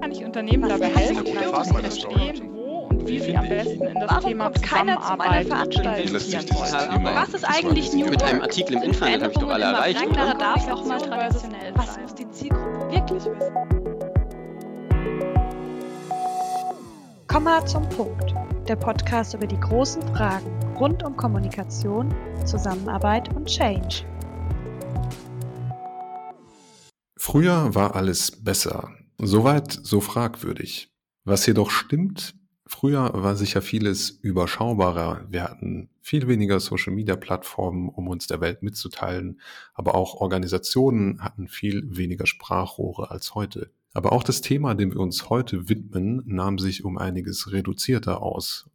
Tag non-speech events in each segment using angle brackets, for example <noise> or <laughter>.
Kann ich Unternehmen dabei helfen, zu verstehen, wo und wie sie am besten in das Warum Thema kommt keiner zu meiner Zusammenarbeit? Thema Was ist eigentlich New Mit einem Artikel im Internet habe ich doch alle erreicht, oder? darf auch mal traditionell Was muss die Zielgruppe wirklich wissen? Komma zum Punkt. Der Podcast über die großen Fragen rund um Kommunikation, Zusammenarbeit und Change. Früher war alles besser. Soweit so fragwürdig. Was jedoch stimmt, früher war sicher vieles überschaubarer. Wir hatten viel weniger Social-Media-Plattformen, um uns der Welt mitzuteilen, aber auch Organisationen hatten viel weniger Sprachrohre als heute. Aber auch das Thema, dem wir uns heute widmen, nahm sich um einiges reduzierter aus.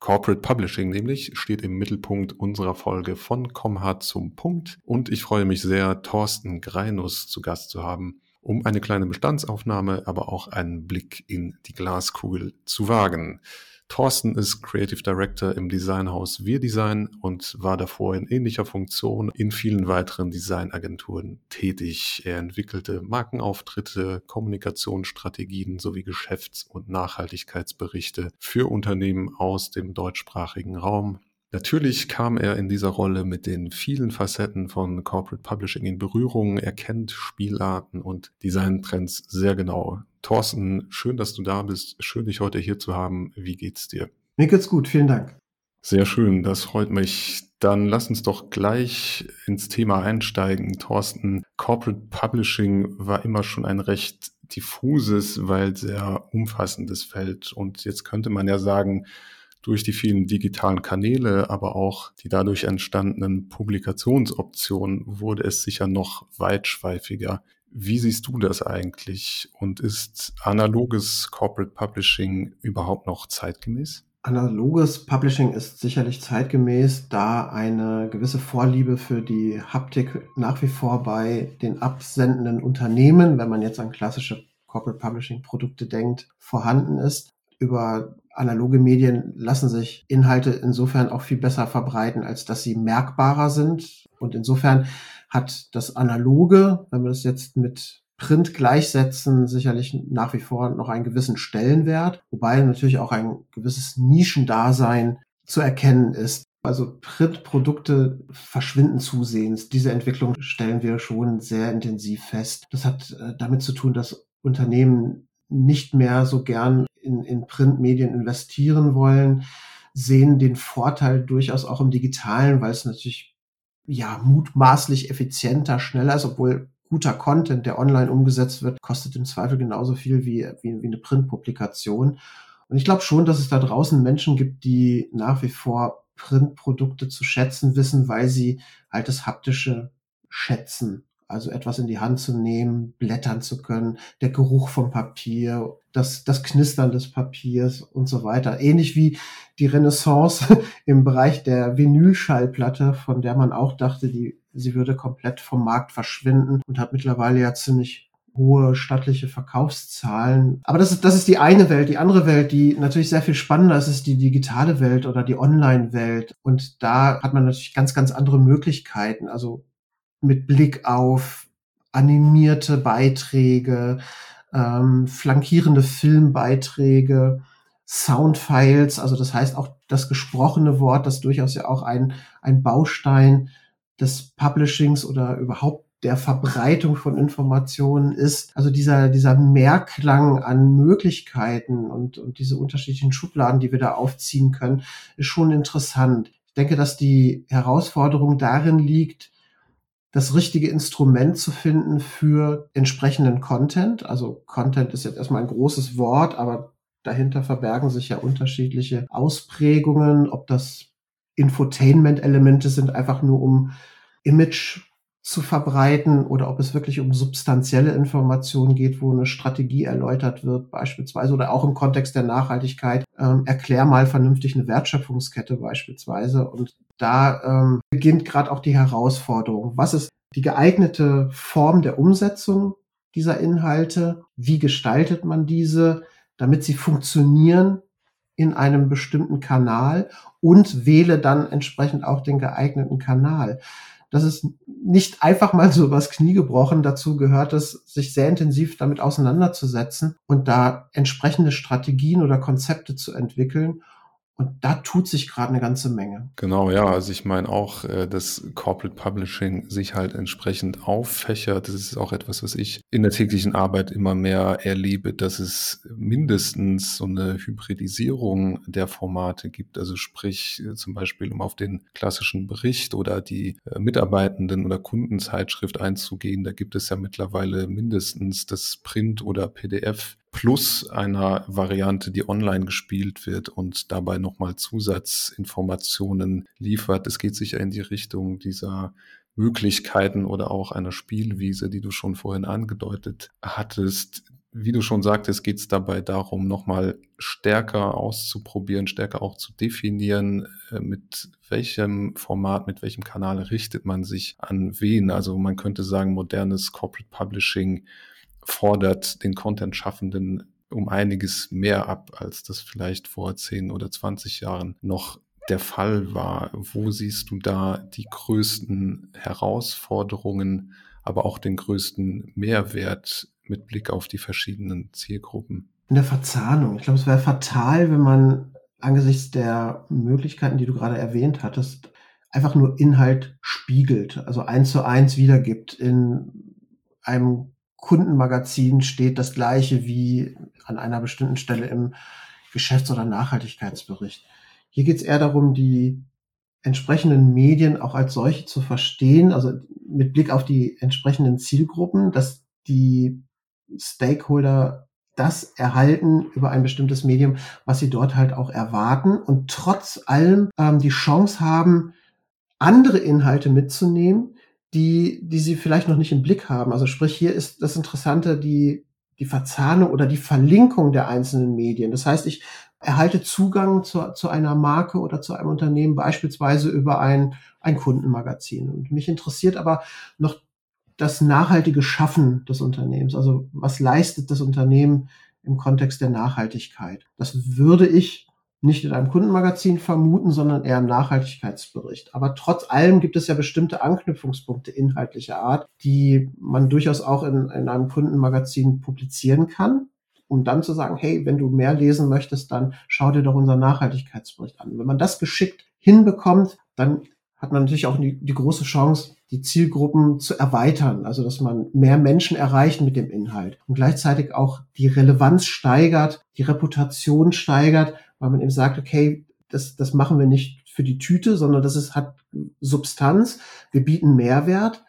Corporate Publishing nämlich steht im Mittelpunkt unserer Folge von Comhard zum Punkt und ich freue mich sehr, Thorsten Greinus zu Gast zu haben, um eine kleine Bestandsaufnahme, aber auch einen Blick in die Glaskugel zu wagen. Thorsten ist Creative Director im Designhaus Wir Design und war davor in ähnlicher Funktion in vielen weiteren Designagenturen tätig. Er entwickelte Markenauftritte, Kommunikationsstrategien sowie Geschäfts- und Nachhaltigkeitsberichte für Unternehmen aus dem deutschsprachigen Raum. Natürlich kam er in dieser Rolle mit den vielen Facetten von Corporate Publishing in Berührung. Er kennt Spielarten und Designtrends sehr genau. Thorsten, schön, dass du da bist. Schön, dich heute hier zu haben. Wie geht's dir? Mir geht's gut, vielen Dank. Sehr schön, das freut mich. Dann lass uns doch gleich ins Thema einsteigen. Thorsten, Corporate Publishing war immer schon ein recht diffuses, weil sehr umfassendes Feld. Und jetzt könnte man ja sagen, durch die vielen digitalen Kanäle, aber auch die dadurch entstandenen Publikationsoptionen wurde es sicher noch weitschweifiger. Wie siehst du das eigentlich? Und ist analoges Corporate Publishing überhaupt noch zeitgemäß? Analoges Publishing ist sicherlich zeitgemäß, da eine gewisse Vorliebe für die Haptik nach wie vor bei den absendenden Unternehmen, wenn man jetzt an klassische Corporate Publishing Produkte denkt, vorhanden ist. Über analoge Medien lassen sich Inhalte insofern auch viel besser verbreiten, als dass sie merkbarer sind. Und insofern hat das Analoge, wenn wir das jetzt mit Print gleichsetzen, sicherlich nach wie vor noch einen gewissen Stellenwert, wobei natürlich auch ein gewisses Nischendasein zu erkennen ist. Also Printprodukte verschwinden zusehends. Diese Entwicklung stellen wir schon sehr intensiv fest. Das hat äh, damit zu tun, dass Unternehmen nicht mehr so gern in, in Printmedien investieren wollen, sehen den Vorteil durchaus auch im Digitalen, weil es natürlich ja mutmaßlich effizienter, schneller ist, obwohl guter Content, der online umgesetzt wird, kostet im Zweifel genauso viel wie, wie, wie eine Printpublikation. Und ich glaube schon, dass es da draußen Menschen gibt, die nach wie vor Printprodukte zu schätzen wissen, weil sie halt das Haptische schätzen. Also etwas in die Hand zu nehmen, blättern zu können, der Geruch vom Papier, das, das Knistern des Papiers und so weiter. Ähnlich wie die Renaissance <laughs> im Bereich der Vinylschallplatte, von der man auch dachte, die, sie würde komplett vom Markt verschwinden und hat mittlerweile ja ziemlich hohe stattliche Verkaufszahlen. Aber das ist, das ist die eine Welt. Die andere Welt, die natürlich sehr viel spannender ist, ist die digitale Welt oder die Online-Welt. Und da hat man natürlich ganz, ganz andere Möglichkeiten. Also mit Blick auf animierte Beiträge, ähm, flankierende Filmbeiträge, Soundfiles, also das heißt auch das gesprochene Wort, das durchaus ja auch ein, ein Baustein des Publishings oder überhaupt der Verbreitung von Informationen ist. Also dieser, dieser Mehrklang an Möglichkeiten und, und diese unterschiedlichen Schubladen, die wir da aufziehen können, ist schon interessant. Ich denke, dass die Herausforderung darin liegt, das richtige Instrument zu finden für entsprechenden Content. Also Content ist jetzt erstmal ein großes Wort, aber dahinter verbergen sich ja unterschiedliche Ausprägungen, ob das Infotainment-Elemente sind, einfach nur um Image zu verbreiten oder ob es wirklich um substanzielle Informationen geht, wo eine Strategie erläutert wird, beispielsweise, oder auch im Kontext der Nachhaltigkeit. Ähm, erklär mal vernünftig eine Wertschöpfungskette beispielsweise. Und da ähm, beginnt gerade auch die Herausforderung. Was ist die geeignete Form der Umsetzung dieser Inhalte? Wie gestaltet man diese, damit sie funktionieren in einem bestimmten Kanal und wähle dann entsprechend auch den geeigneten Kanal. Das ist nicht einfach mal so übers Knie gebrochen. Dazu gehört es, sich sehr intensiv damit auseinanderzusetzen und da entsprechende Strategien oder Konzepte zu entwickeln und da tut sich gerade eine ganze Menge. Genau, ja. Also ich meine auch, äh, dass Corporate Publishing sich halt entsprechend auffächert. Das ist auch etwas, was ich in der täglichen Arbeit immer mehr erlebe, dass es mindestens so eine Hybridisierung der Formate gibt. Also sprich äh, zum Beispiel, um auf den klassischen Bericht oder die äh, Mitarbeitenden oder Kundenzeitschrift einzugehen, da gibt es ja mittlerweile mindestens das Print oder PDF plus einer Variante, die online gespielt wird und dabei nochmal Zusatzinformationen liefert. Es geht sicher in die Richtung dieser Möglichkeiten oder auch einer Spielwiese, die du schon vorhin angedeutet hattest. Wie du schon sagtest, geht es dabei darum, nochmal stärker auszuprobieren, stärker auch zu definieren, äh, mit welchem Format, mit welchem Kanal richtet man sich an wen. Also man könnte sagen, modernes Corporate Publishing fordert den Content-Schaffenden um einiges mehr ab, als das vielleicht vor 10 oder 20 Jahren noch der Fall war. Wo siehst du da die größten Herausforderungen, aber auch den größten Mehrwert mit Blick auf die verschiedenen Zielgruppen? In der Verzahnung. Ich glaube, es wäre fatal, wenn man angesichts der Möglichkeiten, die du gerade erwähnt hattest, einfach nur Inhalt spiegelt, also eins zu eins wiedergibt in einem Kundenmagazin steht das gleiche wie an einer bestimmten Stelle im Geschäfts- oder Nachhaltigkeitsbericht. Hier geht es eher darum, die entsprechenden Medien auch als solche zu verstehen, also mit Blick auf die entsprechenden Zielgruppen, dass die Stakeholder das erhalten über ein bestimmtes Medium, was sie dort halt auch erwarten und trotz allem ähm, die Chance haben, andere Inhalte mitzunehmen, die, die sie vielleicht noch nicht im Blick haben. Also sprich, hier ist das Interessante, die, die Verzahnung oder die Verlinkung der einzelnen Medien. Das heißt, ich erhalte Zugang zu, zu einer Marke oder zu einem Unternehmen beispielsweise über ein, ein Kundenmagazin. Und mich interessiert aber noch das nachhaltige Schaffen des Unternehmens. Also was leistet das Unternehmen im Kontext der Nachhaltigkeit? Das würde ich nicht in einem Kundenmagazin vermuten, sondern eher im Nachhaltigkeitsbericht. Aber trotz allem gibt es ja bestimmte Anknüpfungspunkte inhaltlicher Art, die man durchaus auch in, in einem Kundenmagazin publizieren kann, um dann zu sagen, hey, wenn du mehr lesen möchtest, dann schau dir doch unseren Nachhaltigkeitsbericht an. Wenn man das geschickt hinbekommt, dann hat man natürlich auch die, die große Chance, die Zielgruppen zu erweitern, also dass man mehr Menschen erreicht mit dem Inhalt und gleichzeitig auch die Relevanz steigert, die Reputation steigert, weil man eben sagt, okay, das, das machen wir nicht für die Tüte, sondern das ist, hat Substanz. Wir bieten Mehrwert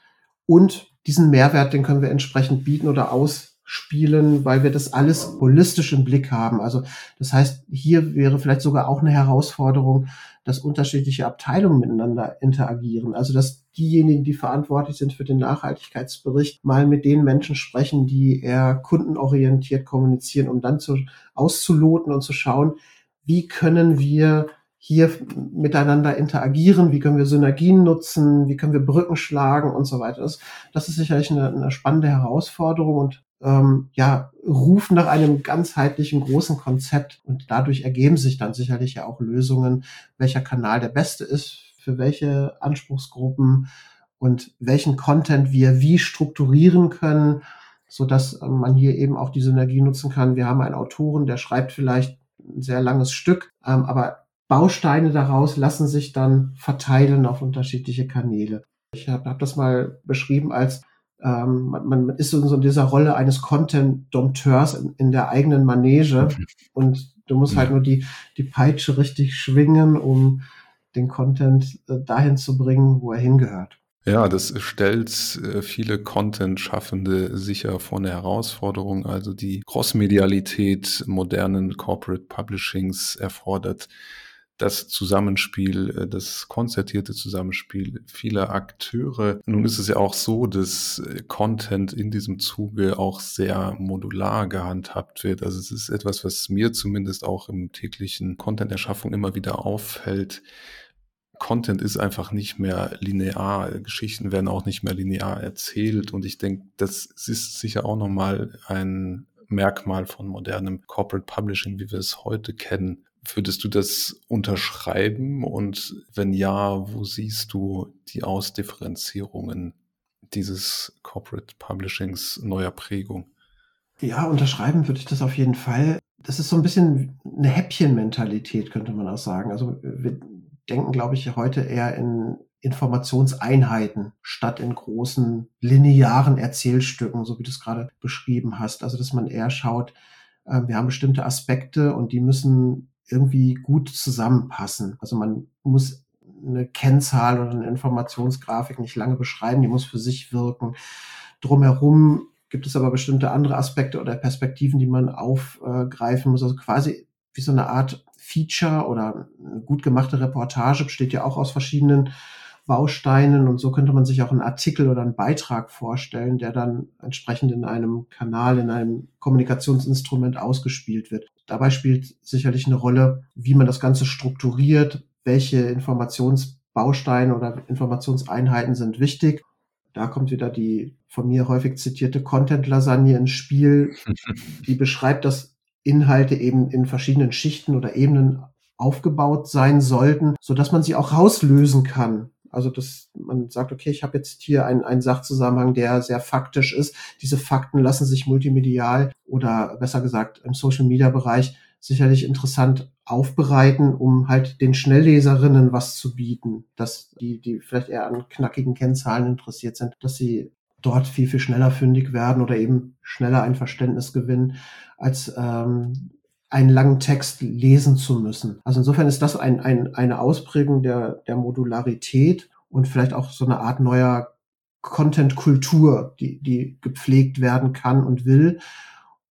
und diesen Mehrwert, den können wir entsprechend bieten oder ausspielen, weil wir das alles holistisch im Blick haben. Also das heißt, hier wäre vielleicht sogar auch eine Herausforderung, dass unterschiedliche Abteilungen miteinander interagieren. Also dass diejenigen, die verantwortlich sind für den Nachhaltigkeitsbericht, mal mit den Menschen sprechen, die eher kundenorientiert kommunizieren, um dann zu, auszuloten und zu schauen, wie können wir hier miteinander interagieren, wie können wir Synergien nutzen, wie können wir Brücken schlagen und so weiter. Das, das ist sicherlich eine, eine spannende Herausforderung und ähm, ja, ruft nach einem ganzheitlichen großen Konzept und dadurch ergeben sich dann sicherlich ja auch Lösungen, welcher Kanal der beste ist, für welche Anspruchsgruppen und welchen Content wir wie strukturieren können, so dass man hier eben auch die Synergie nutzen kann. Wir haben einen Autoren, der schreibt vielleicht ein sehr langes Stück, ähm, aber Bausteine daraus lassen sich dann verteilen auf unterschiedliche Kanäle. Ich habe hab das mal beschrieben als ähm, man, man ist so in dieser Rolle eines Content-Dompteurs in, in, der eigenen Manege <laughs> und du musst halt nur die, die Peitsche richtig schwingen, um den Content äh, dahin zu bringen, wo er hingehört. Ja, das stellt äh, viele Content-Schaffende sicher vor eine Herausforderung. Also die Crossmedialität modernen Corporate Publishings erfordert das Zusammenspiel, äh, das konzertierte Zusammenspiel vieler Akteure. Nun ist es ja auch so, dass äh, Content in diesem Zuge auch sehr modular gehandhabt wird. Also es ist etwas, was mir zumindest auch im täglichen Content-Erschaffung immer wieder auffällt Content ist einfach nicht mehr linear. Geschichten werden auch nicht mehr linear erzählt. Und ich denke, das ist sicher auch nochmal ein Merkmal von modernem Corporate Publishing, wie wir es heute kennen. Würdest du das unterschreiben? Und wenn ja, wo siehst du die Ausdifferenzierungen dieses Corporate Publishings neuer Prägung? Ja, unterschreiben würde ich das auf jeden Fall. Das ist so ein bisschen eine Häppchenmentalität, könnte man auch sagen. Also wir denken, glaube ich, heute eher in Informationseinheiten statt in großen linearen Erzählstücken, so wie du es gerade beschrieben hast. Also dass man eher schaut, äh, wir haben bestimmte Aspekte und die müssen irgendwie gut zusammenpassen. Also man muss eine Kennzahl oder eine Informationsgrafik nicht lange beschreiben, die muss für sich wirken. Drumherum gibt es aber bestimmte andere Aspekte oder Perspektiven, die man aufgreifen muss. Also quasi wie so eine Art Feature oder eine gut gemachte Reportage besteht ja auch aus verschiedenen Bausteinen und so könnte man sich auch einen Artikel oder einen Beitrag vorstellen, der dann entsprechend in einem Kanal, in einem Kommunikationsinstrument ausgespielt wird. Dabei spielt sicherlich eine Rolle, wie man das Ganze strukturiert, welche Informationsbausteine oder Informationseinheiten sind wichtig. Da kommt wieder die von mir häufig zitierte Content-Lasagne ins Spiel, <laughs> die beschreibt, dass Inhalte eben in verschiedenen Schichten oder Ebenen aufgebaut sein sollten, so dass man sie auch rauslösen kann. Also dass man sagt, okay, ich habe jetzt hier einen, einen Sachzusammenhang, der sehr faktisch ist. Diese Fakten lassen sich multimedial oder besser gesagt im Social-Media-Bereich sicherlich interessant aufbereiten, um halt den Schnellleserinnen was zu bieten, dass die, die vielleicht eher an knackigen Kennzahlen interessiert sind, dass sie dort viel, viel schneller fündig werden oder eben schneller ein Verständnis gewinnen, als ähm, einen langen Text lesen zu müssen. Also insofern ist das ein, ein, eine Ausprägung der, der Modularität und vielleicht auch so eine Art neuer Content-Kultur, die, die gepflegt werden kann und will.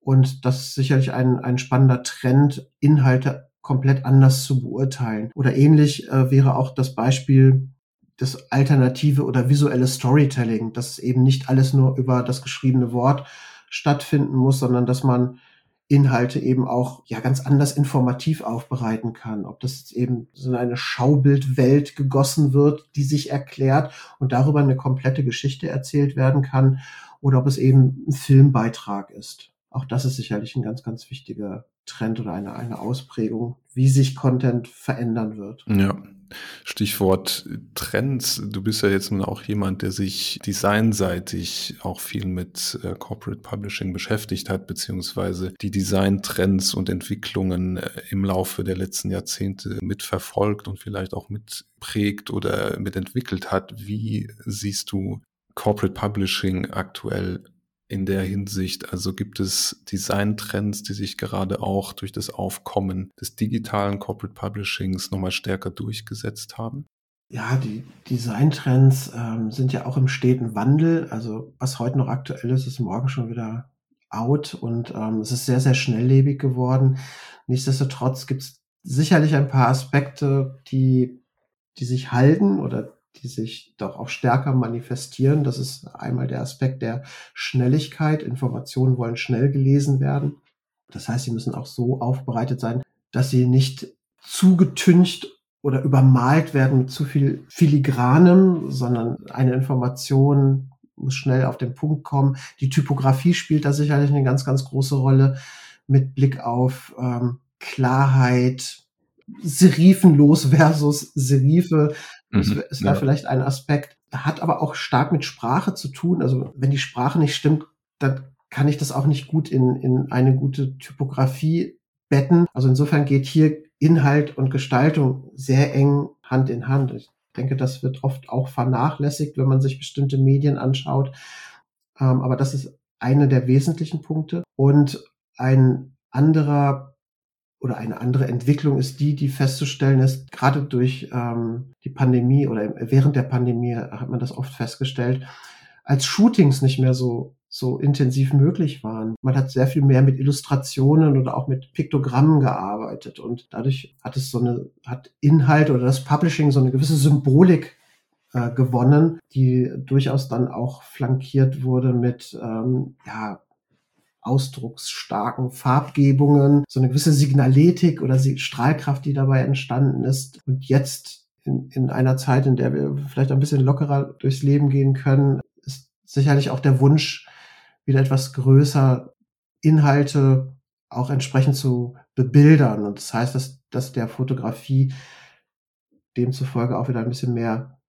Und das ist sicherlich ein, ein spannender Trend, Inhalte komplett anders zu beurteilen. Oder ähnlich äh, wäre auch das Beispiel das alternative oder visuelle Storytelling, dass eben nicht alles nur über das geschriebene Wort stattfinden muss, sondern dass man Inhalte eben auch ja ganz anders informativ aufbereiten kann. Ob das eben so eine Schaubildwelt gegossen wird, die sich erklärt und darüber eine komplette Geschichte erzählt werden kann, oder ob es eben ein Filmbeitrag ist. Auch das ist sicherlich ein ganz, ganz wichtiger Trend oder eine, eine Ausprägung, wie sich Content verändern wird. Ja, Stichwort Trends. Du bist ja jetzt nun auch jemand, der sich designseitig auch viel mit äh, Corporate Publishing beschäftigt hat, beziehungsweise die Designtrends und Entwicklungen äh, im Laufe der letzten Jahrzehnte mitverfolgt und vielleicht auch mitprägt oder mitentwickelt hat. Wie siehst du Corporate Publishing aktuell in der Hinsicht? Also gibt es Designtrends, die sich gerade auch durch das Aufkommen des digitalen Corporate Publishings nochmal stärker durchgesetzt haben? Ja, die Designtrends ähm, sind ja auch im steten Wandel. Also was heute noch aktuell ist, ist morgen schon wieder out und ähm, es ist sehr, sehr schnelllebig geworden. Nichtsdestotrotz gibt es sicherlich ein paar Aspekte, die, die sich halten oder die sich doch auch stärker manifestieren. Das ist einmal der Aspekt der Schnelligkeit. Informationen wollen schnell gelesen werden. Das heißt, sie müssen auch so aufbereitet sein, dass sie nicht zugetüncht oder übermalt werden mit zu viel Filigranem, sondern eine Information muss schnell auf den Punkt kommen. Die Typografie spielt da sicherlich eine ganz, ganz große Rolle mit Blick auf ähm, Klarheit, Serifenlos versus Serife mhm, ist, da ja. vielleicht ein Aspekt. Hat aber auch stark mit Sprache zu tun. Also wenn die Sprache nicht stimmt, dann kann ich das auch nicht gut in, in eine gute Typografie betten. Also insofern geht hier Inhalt und Gestaltung sehr eng Hand in Hand. Ich denke, das wird oft auch vernachlässigt, wenn man sich bestimmte Medien anschaut. Ähm, aber das ist einer der wesentlichen Punkte. Und ein anderer oder eine andere Entwicklung ist die, die festzustellen ist, gerade durch ähm, die Pandemie oder während der Pandemie hat man das oft festgestellt, als Shootings nicht mehr so so intensiv möglich waren. Man hat sehr viel mehr mit Illustrationen oder auch mit Piktogrammen gearbeitet und dadurch hat es so eine, hat Inhalt oder das Publishing so eine gewisse Symbolik äh, gewonnen, die durchaus dann auch flankiert wurde mit ähm, ja, ausdrucksstarken Farbgebungen, so eine gewisse Signaletik oder Strahlkraft, die dabei entstanden ist. Und jetzt in, in einer Zeit, in der wir vielleicht ein bisschen lockerer durchs Leben gehen können, ist sicherlich auch der Wunsch, wieder etwas größer Inhalte auch entsprechend zu bebildern. Und das heißt, dass, dass der Fotografie demzufolge auch wieder ein bisschen mehr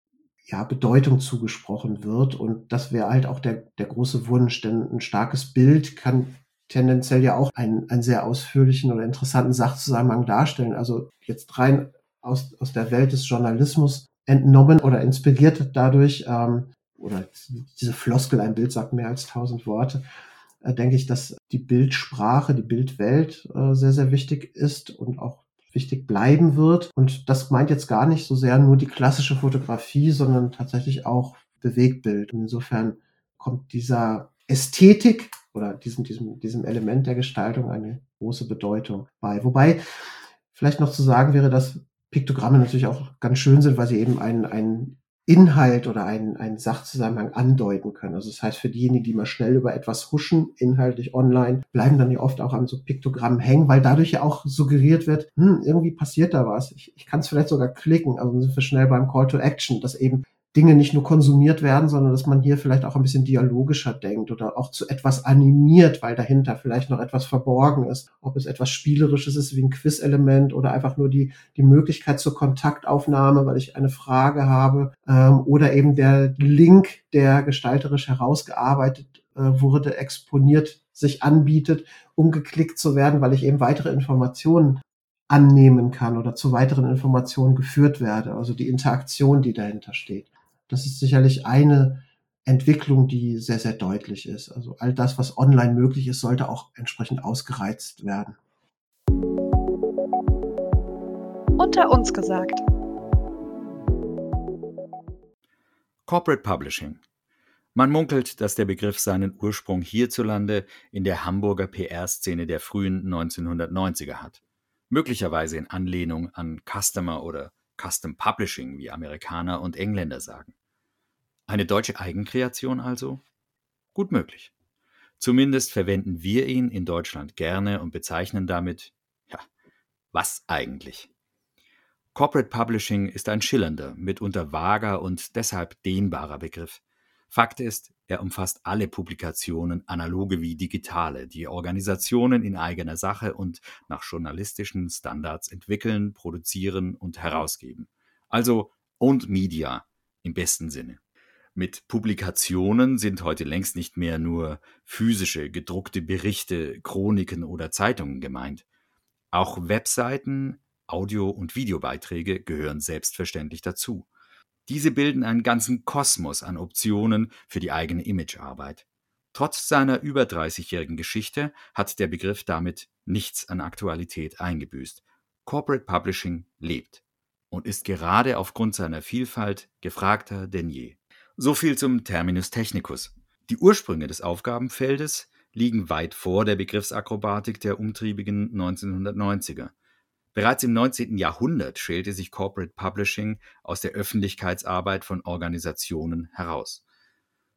ja, Bedeutung zugesprochen wird. Und das wäre halt auch der, der große Wunsch, denn ein starkes Bild kann tendenziell ja auch einen, einen sehr ausführlichen oder interessanten Sachzusammenhang darstellen. Also jetzt rein aus, aus der Welt des Journalismus entnommen oder inspiriert dadurch, ähm, oder diese Floskel, ein Bild sagt mehr als tausend Worte, äh, denke ich, dass die Bildsprache, die Bildwelt äh, sehr, sehr wichtig ist und auch wichtig bleiben wird. Und das meint jetzt gar nicht so sehr nur die klassische Fotografie, sondern tatsächlich auch Bewegtbild. Und insofern kommt dieser Ästhetik oder diesem, diesem, diesem Element der Gestaltung eine große Bedeutung bei. Wobei vielleicht noch zu sagen wäre, dass Piktogramme natürlich auch ganz schön sind, weil sie eben einen, einen Inhalt oder einen, einen Sachzusammenhang andeuten können. Also das heißt, für diejenigen, die mal schnell über etwas huschen, inhaltlich online, bleiben dann ja oft auch an so Piktogrammen hängen, weil dadurch ja auch suggeriert wird, hm, irgendwie passiert da was. Ich, ich kann es vielleicht sogar klicken. Also sind wir schnell beim Call to Action, dass eben Dinge nicht nur konsumiert werden, sondern dass man hier vielleicht auch ein bisschen dialogischer denkt oder auch zu etwas animiert, weil dahinter vielleicht noch etwas verborgen ist. Ob es etwas Spielerisches ist wie ein Quiz-Element oder einfach nur die, die Möglichkeit zur Kontaktaufnahme, weil ich eine Frage habe ähm, oder eben der Link, der gestalterisch herausgearbeitet äh, wurde, exponiert sich anbietet, um geklickt zu werden, weil ich eben weitere Informationen annehmen kann oder zu weiteren Informationen geführt werde. Also die Interaktion, die dahinter steht. Das ist sicherlich eine Entwicklung, die sehr, sehr deutlich ist. Also all das, was online möglich ist, sollte auch entsprechend ausgereizt werden. Unter uns gesagt. Corporate Publishing. Man munkelt, dass der Begriff seinen Ursprung hierzulande in der Hamburger PR-Szene der frühen 1990er hat. Möglicherweise in Anlehnung an Customer oder Custom Publishing, wie Amerikaner und Engländer sagen. Eine deutsche Eigenkreation also? Gut möglich. Zumindest verwenden wir ihn in Deutschland gerne und bezeichnen damit, ja, was eigentlich? Corporate Publishing ist ein schillernder, mitunter vager und deshalb dehnbarer Begriff. Fakt ist, er umfasst alle Publikationen, analoge wie digitale, die Organisationen in eigener Sache und nach journalistischen Standards entwickeln, produzieren und herausgeben. Also Owned Media im besten Sinne. Mit Publikationen sind heute längst nicht mehr nur physische, gedruckte Berichte, Chroniken oder Zeitungen gemeint. Auch Webseiten, Audio- und Videobeiträge gehören selbstverständlich dazu. Diese bilden einen ganzen Kosmos an Optionen für die eigene Imagearbeit. Trotz seiner über 30-jährigen Geschichte hat der Begriff damit nichts an Aktualität eingebüßt. Corporate Publishing lebt und ist gerade aufgrund seiner Vielfalt gefragter denn je. So viel zum Terminus technicus. Die Ursprünge des Aufgabenfeldes liegen weit vor der Begriffsakrobatik der umtriebigen 1990er. Bereits im 19. Jahrhundert schälte sich Corporate Publishing aus der Öffentlichkeitsarbeit von Organisationen heraus.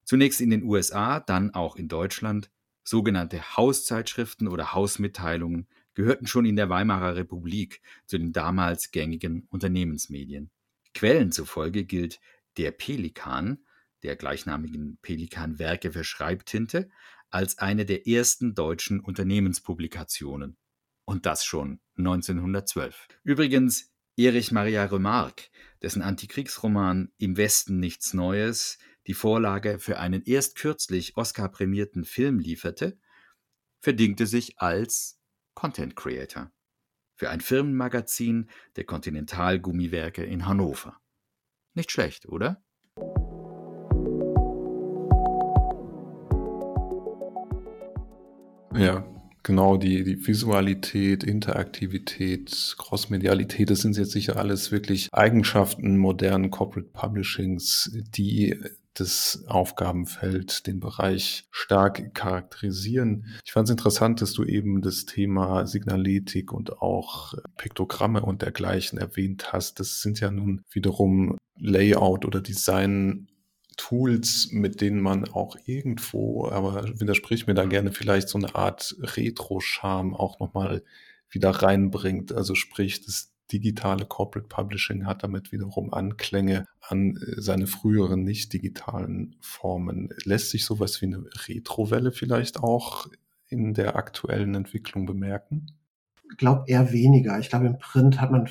Zunächst in den USA, dann auch in Deutschland. Sogenannte Hauszeitschriften oder Hausmitteilungen gehörten schon in der Weimarer Republik zu den damals gängigen Unternehmensmedien. Quellen zufolge gilt der Pelikan der gleichnamigen Pelikan-Werke für Schreibtinte als eine der ersten deutschen Unternehmenspublikationen. Und das schon 1912. Übrigens, Erich Maria Remarque, dessen Antikriegsroman Im Westen nichts Neues die Vorlage für einen erst kürzlich Oscar-prämierten Film lieferte, verdingte sich als Content Creator für ein Firmenmagazin der Continental Gummiwerke in Hannover. Nicht schlecht, oder? Ja, genau, die, die Visualität, Interaktivität, Crossmedialität, das sind jetzt sicher alles wirklich Eigenschaften modernen Corporate Publishings, die das Aufgabenfeld, den Bereich stark charakterisieren. Ich fand es interessant, dass du eben das Thema Signaletik und auch Piktogramme und dergleichen erwähnt hast. Das sind ja nun wiederum Layout oder Design Tools, mit denen man auch irgendwo, aber widersprich mir da gerne vielleicht so eine Art Retro-Charme auch nochmal wieder reinbringt. Also sprich, das digitale Corporate Publishing hat damit wiederum Anklänge an äh, seine früheren nicht digitalen Formen. Lässt sich sowas wie eine Retrowelle vielleicht auch in der aktuellen Entwicklung bemerken? Ich glaube eher weniger. Ich glaube, im Print hat man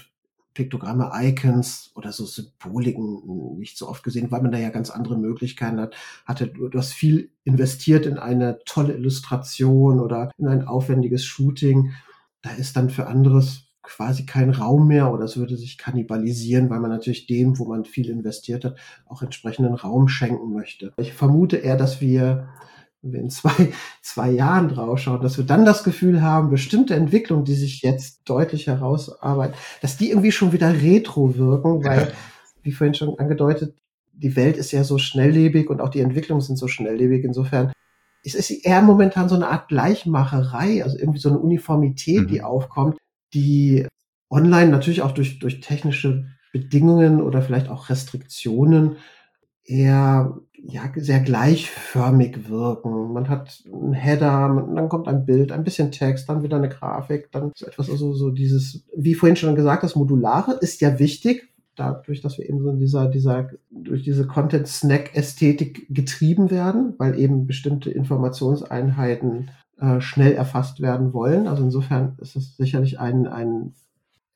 Piktogramme, Icons oder so Symboliken nicht so oft gesehen, weil man da ja ganz andere Möglichkeiten hat. Hatte du hast viel investiert in eine tolle Illustration oder in ein aufwendiges Shooting. Da ist dann für anderes quasi kein Raum mehr oder es würde sich kannibalisieren, weil man natürlich dem, wo man viel investiert hat, auch entsprechenden Raum schenken möchte. Ich vermute eher, dass wir wenn wir in zwei, <laughs> zwei Jahren draufschauen, dass wir dann das Gefühl haben, bestimmte Entwicklungen, die sich jetzt deutlich herausarbeiten, dass die irgendwie schon wieder retro wirken, weil, wie vorhin schon angedeutet, die Welt ist ja so schnelllebig und auch die Entwicklungen sind so schnelllebig. Insofern es ist eher momentan so eine Art Gleichmacherei, also irgendwie so eine Uniformität, mhm. die aufkommt, die online natürlich auch durch, durch technische Bedingungen oder vielleicht auch Restriktionen eher ja, sehr gleichförmig wirken. Man hat einen Header, dann kommt ein Bild, ein bisschen Text, dann wieder eine Grafik, dann so etwas, also so dieses, wie vorhin schon gesagt, das Modulare ist ja wichtig, dadurch, dass wir eben so in dieser, dieser, durch diese Content-Snack-Ästhetik getrieben werden, weil eben bestimmte Informationseinheiten äh, schnell erfasst werden wollen. Also insofern ist es sicherlich ein, ein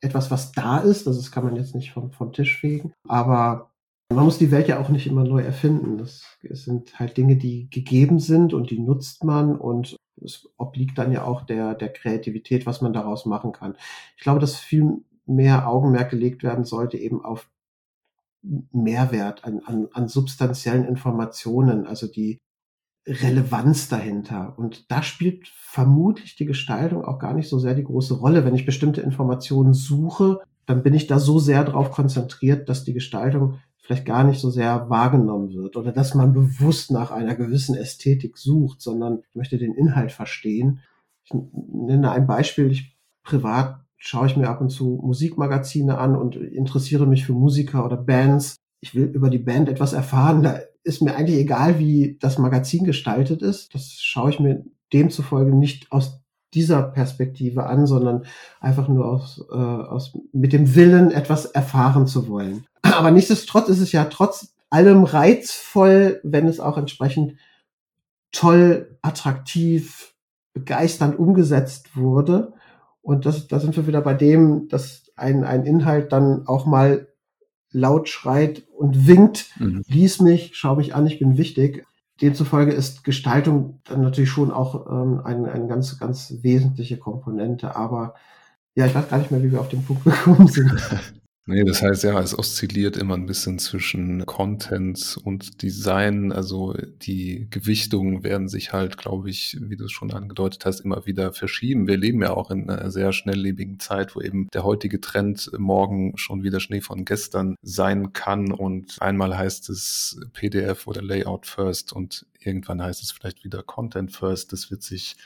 etwas, was da ist. Das kann man jetzt nicht vom, vom Tisch fegen. Aber man muss die Welt ja auch nicht immer neu erfinden. Das sind halt Dinge, die gegeben sind und die nutzt man und es obliegt dann ja auch der, der Kreativität, was man daraus machen kann. Ich glaube, dass viel mehr Augenmerk gelegt werden sollte eben auf Mehrwert, an, an, an substanziellen Informationen, also die Relevanz dahinter. Und da spielt vermutlich die Gestaltung auch gar nicht so sehr die große Rolle. Wenn ich bestimmte Informationen suche, dann bin ich da so sehr darauf konzentriert, dass die Gestaltung vielleicht gar nicht so sehr wahrgenommen wird oder dass man bewusst nach einer gewissen Ästhetik sucht, sondern möchte den Inhalt verstehen. Ich nenne ein Beispiel. Ich privat schaue ich mir ab und zu Musikmagazine an und interessiere mich für Musiker oder Bands. Ich will über die Band etwas erfahren. Da ist mir eigentlich egal, wie das Magazin gestaltet ist. Das schaue ich mir demzufolge nicht aus dieser Perspektive an, sondern einfach nur aus, äh, aus mit dem Willen, etwas erfahren zu wollen. <clears throat> Aber nichtsdestotrotz ist es ja trotz allem reizvoll, wenn es auch entsprechend toll, attraktiv, begeisternd umgesetzt wurde. Und das, da sind wir wieder bei dem, dass ein, ein Inhalt dann auch mal laut schreit und winkt, mhm. lies mich, schau mich an, ich bin wichtig. Demzufolge ist Gestaltung dann natürlich schon auch ähm, eine, eine ganz, ganz wesentliche Komponente. Aber ja, ich weiß gar nicht mehr, wie wir auf den Punkt <laughs> gekommen sind. <laughs> Nee, das heißt ja, es oszilliert immer ein bisschen zwischen Content und Design. Also die Gewichtungen werden sich halt, glaube ich, wie du es schon angedeutet hast, immer wieder verschieben. Wir leben ja auch in einer sehr schnelllebigen Zeit, wo eben der heutige Trend morgen schon wieder Schnee von gestern sein kann. Und einmal heißt es PDF oder Layout First und irgendwann heißt es vielleicht wieder Content First. Das wird sich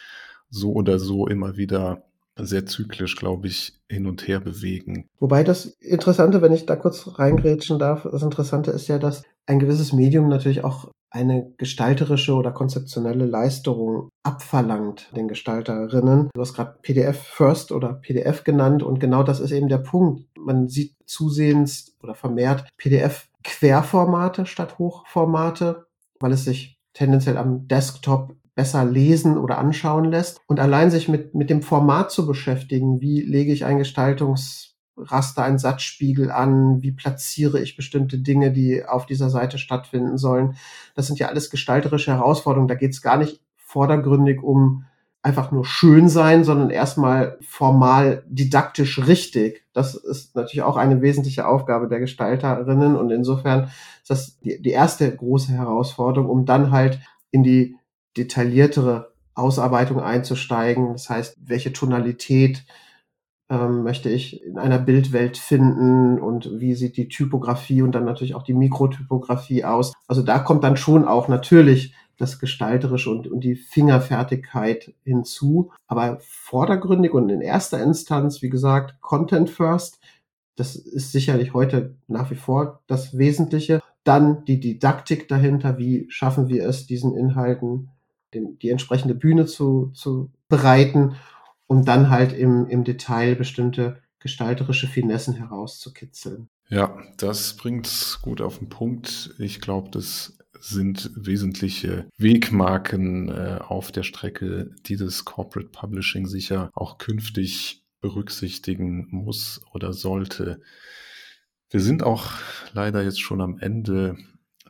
so oder so immer wieder sehr zyklisch, glaube ich, hin und her bewegen. Wobei das Interessante, wenn ich da kurz reingrätschen darf, das Interessante ist ja, dass ein gewisses Medium natürlich auch eine gestalterische oder konzeptionelle Leistung abverlangt den Gestalterinnen. Du hast gerade PDF First oder PDF genannt und genau das ist eben der Punkt. Man sieht zusehends oder vermehrt PDF Querformate statt Hochformate, weil es sich tendenziell am Desktop besser lesen oder anschauen lässt. Und allein sich mit, mit dem Format zu beschäftigen, wie lege ich ein Gestaltungsraster, einen Satzspiegel an, wie platziere ich bestimmte Dinge, die auf dieser Seite stattfinden sollen. Das sind ja alles gestalterische Herausforderungen. Da geht es gar nicht vordergründig um einfach nur schön sein, sondern erstmal formal didaktisch richtig. Das ist natürlich auch eine wesentliche Aufgabe der Gestalterinnen und insofern ist das die, die erste große Herausforderung, um dann halt in die detailliertere Ausarbeitung einzusteigen. Das heißt, welche Tonalität ähm, möchte ich in einer Bildwelt finden und wie sieht die Typografie und dann natürlich auch die Mikrotypografie aus. Also da kommt dann schon auch natürlich das Gestalterische und, und die Fingerfertigkeit hinzu. Aber vordergründig und in erster Instanz, wie gesagt, Content First. Das ist sicherlich heute nach wie vor das Wesentliche. Dann die Didaktik dahinter. Wie schaffen wir es, diesen Inhalten den, die entsprechende Bühne zu, zu bereiten, um dann halt im, im Detail bestimmte gestalterische Finessen herauszukitzeln. Ja, das bringt gut auf den Punkt. Ich glaube, das sind wesentliche Wegmarken äh, auf der Strecke, die das Corporate Publishing sicher auch künftig berücksichtigen muss oder sollte. Wir sind auch leider jetzt schon am Ende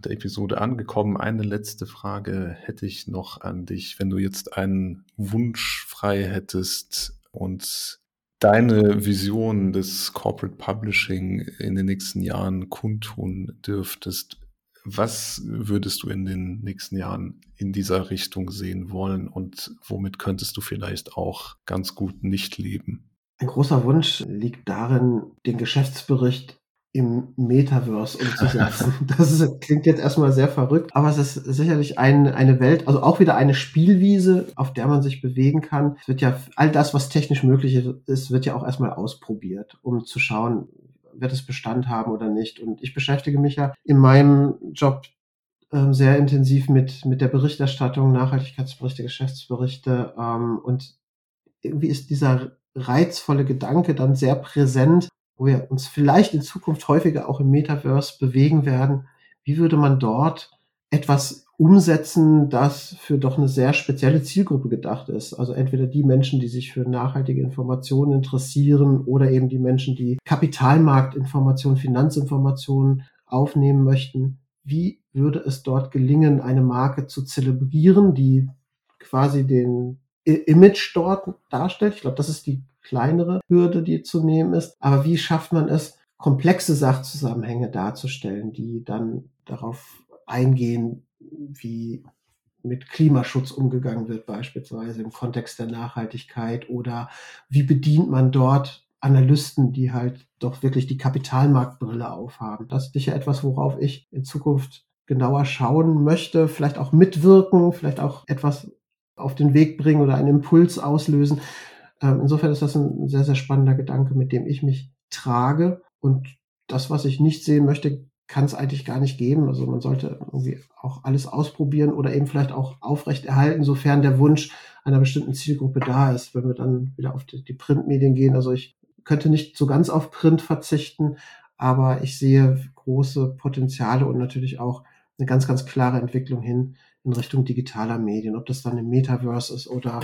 der Episode angekommen. Eine letzte Frage hätte ich noch an dich. Wenn du jetzt einen Wunsch frei hättest und deine Vision des Corporate Publishing in den nächsten Jahren kundtun dürftest, was würdest du in den nächsten Jahren in dieser Richtung sehen wollen und womit könntest du vielleicht auch ganz gut nicht leben? Ein großer Wunsch liegt darin, den Geschäftsbericht im Metaverse umzusetzen. <laughs> Das ist, klingt jetzt erstmal sehr verrückt, aber es ist sicherlich ein, eine Welt, also auch wieder eine Spielwiese, auf der man sich bewegen kann. Es wird ja all das, was technisch möglich ist, wird ja auch erstmal ausprobiert, um zu schauen, wird es Bestand haben oder nicht. Und ich beschäftige mich ja in meinem Job ähm, sehr intensiv mit, mit der Berichterstattung, Nachhaltigkeitsberichte, Geschäftsberichte. Ähm, und irgendwie ist dieser reizvolle Gedanke dann sehr präsent, wo wir uns vielleicht in Zukunft häufiger auch im Metaverse bewegen werden, wie würde man dort etwas umsetzen, das für doch eine sehr spezielle Zielgruppe gedacht ist. Also entweder die Menschen, die sich für nachhaltige Informationen interessieren oder eben die Menschen, die Kapitalmarktinformationen, Finanzinformationen aufnehmen möchten. Wie würde es dort gelingen, eine Marke zu zelebrieren, die quasi den Image dort darstellt? Ich glaube, das ist die kleinere Hürde, die zu nehmen ist. Aber wie schafft man es, komplexe Sachzusammenhänge darzustellen, die dann darauf eingehen, wie mit Klimaschutz umgegangen wird, beispielsweise im Kontext der Nachhaltigkeit oder wie bedient man dort Analysten, die halt doch wirklich die Kapitalmarktbrille aufhaben. Das ist sicher etwas, worauf ich in Zukunft genauer schauen möchte, vielleicht auch mitwirken, vielleicht auch etwas auf den Weg bringen oder einen Impuls auslösen, ähm, insofern ist das ein sehr, sehr spannender Gedanke, mit dem ich mich trage. Und das, was ich nicht sehen möchte, kann es eigentlich gar nicht geben. Also man sollte irgendwie auch alles ausprobieren oder eben vielleicht auch aufrechterhalten, sofern der Wunsch einer bestimmten Zielgruppe da ist. Wenn wir dann wieder auf die, die Printmedien gehen, also ich könnte nicht so ganz auf Print verzichten, aber ich sehe große Potenziale und natürlich auch eine ganz, ganz klare Entwicklung hin in Richtung digitaler Medien, ob das dann im Metaverse ist oder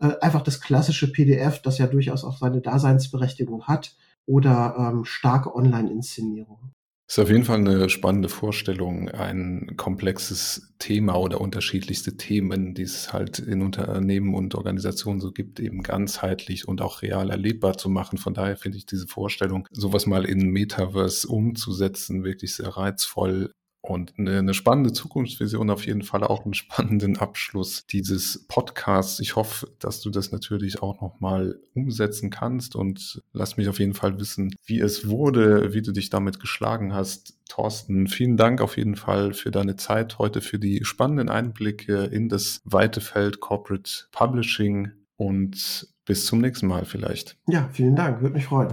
äh, einfach das klassische PDF, das ja durchaus auch seine Daseinsberechtigung hat, oder ähm, starke Online-Inszenierung. Ist auf jeden Fall eine spannende Vorstellung, ein komplexes Thema oder unterschiedlichste Themen, die es halt in Unternehmen und Organisationen so gibt, eben ganzheitlich und auch real erlebbar zu machen. Von daher finde ich diese Vorstellung, sowas mal in Metaverse umzusetzen, wirklich sehr reizvoll. Und eine, eine, spannende Zukunftsvision, auf jeden Fall auch einen spannenden Abschluss dieses Podcasts. Ich hoffe, dass du das natürlich auch nochmal umsetzen kannst und lass mich auf jeden Fall wissen, wie es wurde, wie du dich damit geschlagen hast. Thorsten, vielen Dank auf jeden Fall für deine Zeit heute, für die spannenden Einblicke in das weite Feld Corporate Publishing und bis zum nächsten Mal vielleicht. Ja, vielen Dank, würde mich freuen.